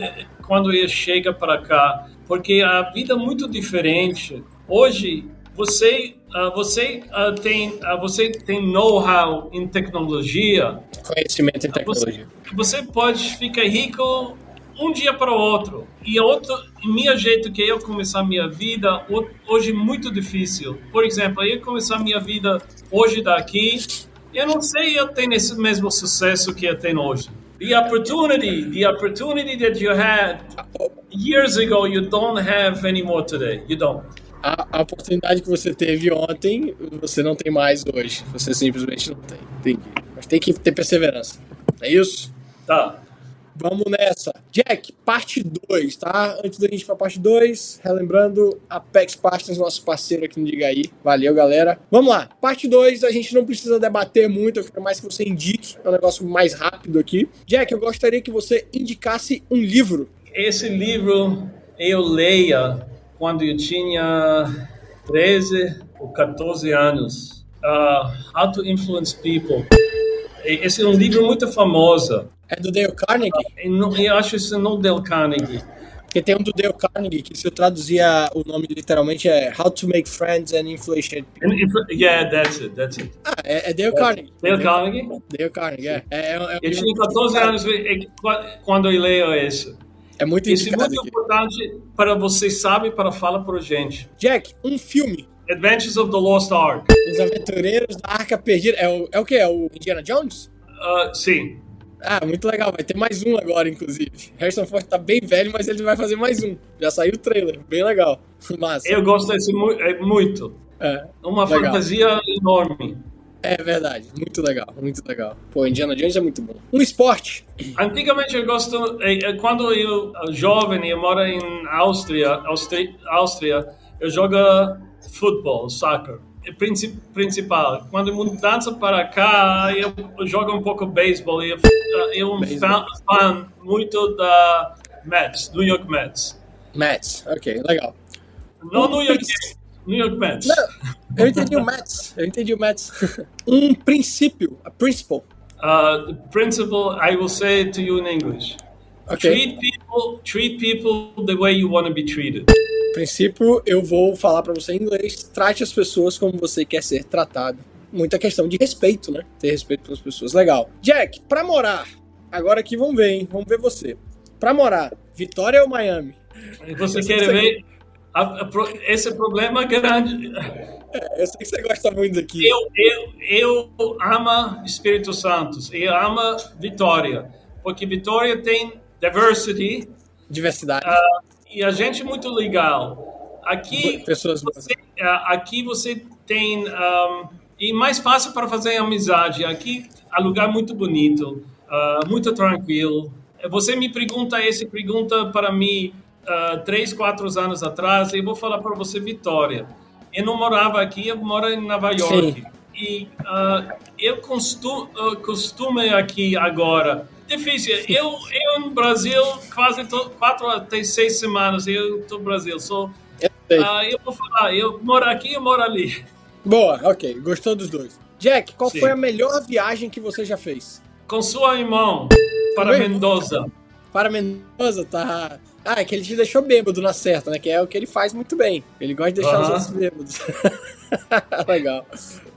quando ele chega para cá porque a vida é muito diferente. Hoje você uh, você uh, tem uh, você tem know-how em tecnologia, conhecimento em tecnologia. Você, você, pode ficar rico um dia para o outro. E outro, minha jeito que eu começar minha vida hoje é muito difícil. Por exemplo, eu começar minha vida hoje daqui, eu não sei eu tenho esse mesmo sucesso que eu tenho hoje. The opportunity, the opportunity that you had years ago, you don't have anymore today. You don't. A, a, oportunidade que você teve ontem, você não tem mais hoje. Você simplesmente não tem. Entendi. Mas tem que ter perseverança. É isso? Tá. Vamos nessa. Jack, parte 2, tá? Antes da gente ir pra parte 2, relembrando, Apex Partners, nosso parceiro aqui no Diga aí. Valeu, galera. Vamos lá. Parte 2, a gente não precisa debater muito, eu quero mais que você indique. É um negócio mais rápido aqui. Jack, eu gostaria que você indicasse um livro. Esse livro eu leia quando eu tinha 13 ou 14 anos. Uh, How to Influence People. Esse é um livro muito famoso. É do Dale Carnegie? Eu, eu acho isso não Dale Carnegie. Porque tem um do Dale Carnegie, que se eu traduzia o nome literalmente é How to Make Friends and Influence People. Yeah, that's it, that's it. Ah, é, é Dale Carnegie. Dale Carnegie? Dale Carnegie, é. é, é eu tinha 14 anos quando eu leio isso. É muito Isso é muito importante para vocês sabem, para falar para gente. Jack, um filme. Adventures of the Lost Ark. Os Aventureiros da Arca Perdida. É o, é o que? É o Indiana Jones? Uh, sim. Ah, muito legal. Vai ter mais um agora, inclusive. Harrison Ford tá bem velho, mas ele vai fazer mais um. Já saiu o trailer. Bem legal. Massa. Eu gosto desse é muito. É. Uma legal. fantasia enorme. É verdade. Muito legal. Muito legal. Pô, Indiana Jones é muito bom. Um esporte. Antigamente eu gosto... É, é, quando eu jovem, eu moro em Áustria, Áustria, Áustria eu jogo futebol, soccer principal. Quando mudança para cá, eu jogo um pouco beisebol. Eu, eu um fã, fã muito da Mets, New York Mets. Mets, ok, legal. Não New York, New York Mets. Não, eu entendi o Mets, eu entendi o Mets. um princípio, a principle, Uh, principle, I will say it to you in English. Ok. Treat people, treat people the way you want to be treated. princípio, eu vou falar pra você em inglês. Trate as pessoas como você quer ser tratado. Muita questão de respeito, né? Ter respeito pelas pessoas. Legal. Jack, pra morar. Agora aqui vamos ver, hein? Vamos ver você. Pra morar, Vitória ou Miami? Você sei quer que você- ver? A- a pro- esse problema é grande. É, eu sei que você gosta muito daqui. Eu, eu, eu amo Espírito Santo. Eu amo Vitória. Porque Vitória tem diversity Diversidade. e a gente é muito legal. Aqui pessoas você, ah, aqui você tem um, e mais fácil para fazer amizade. Aqui é um lugar muito bonito, ah, muito tranquilo. Você me pergunta essa pergunta para mim ah, três, quatro anos atrás. Eu vou falar para você Vitória. Eu não morava aqui, eu moro em Nova York. Sim. E ah, eu costumo, costumo aqui agora. Difícil. Eu, eu no Brasil quase tô, quatro até seis semanas. Eu estou no Brasil. Sou Eu eu vou falar, eu moro aqui, eu moro ali. Boa, ok. Gostou dos dois. Jack, qual Sim. foi a melhor viagem que você já fez? Com sua irmã para? Mendoza. Para Mendoza, tá. Ah, é que ele te deixou bêbado na certa, né? Que é o que ele faz muito bem. Ele gosta de deixar os outros bêbados. legal,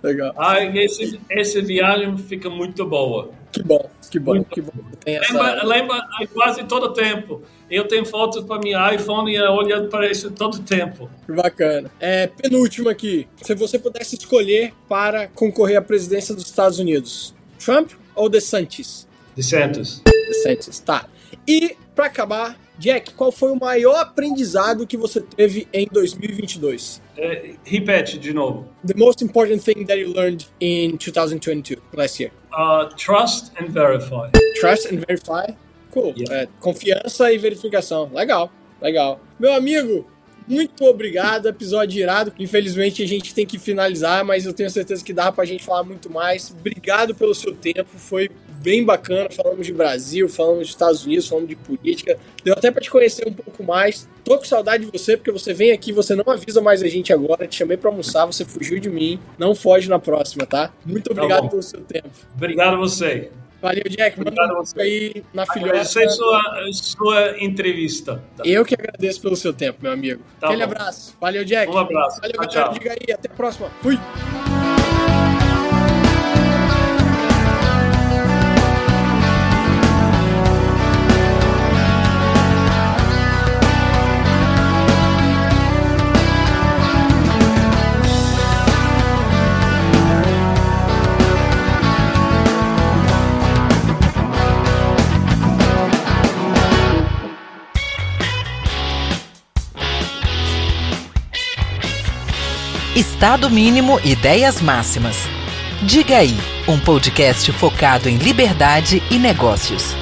legal. Ah, esse, essa viagem fica muito boa. Que bom, que bom, Muito que bom. Lembra, lembra quase todo tempo. Eu tenho fotos para minha iPhone e eu olhando para isso todo tempo. Que bacana. É, penúltimo aqui. Se você pudesse escolher para concorrer à presidência dos Estados Unidos, Trump ou DeSantis? De Santos. DeSantis, tá. E, pra acabar, Jack, qual foi o maior aprendizado que você teve em 2022? É, repete de novo. The most important thing that you learned in 2022, last year. Uh, trust and verify. Trust and verify. Cool. Yeah. É, confiança e verificação. Legal, legal. Meu amigo, muito obrigado. Episódio irado. Infelizmente a gente tem que finalizar, mas eu tenho certeza que dá pra gente falar muito mais. Obrigado pelo seu tempo. Foi bem bacana. Falamos de Brasil, falamos dos Estados Unidos, falamos de política. Deu até pra te conhecer um pouco mais. Tô com saudade de você, porque você vem aqui, você não avisa mais a gente agora. Te chamei pra almoçar, você fugiu de mim. Não foge na próxima, tá? Muito obrigado bom. pelo seu tempo. Obrigado a você. Valeu, Jack. Manda um aí na filhota. Agradecer sua, sua entrevista. Eu que agradeço pelo seu tempo, meu amigo. Tá Aquele bom. abraço. Valeu, Jack. Um abraço. Valeu, Tchau, galera. tchau. Diga aí. Até a próxima. Fui. Estado mínimo ideias máximas. Diga aí, um podcast focado em liberdade e negócios.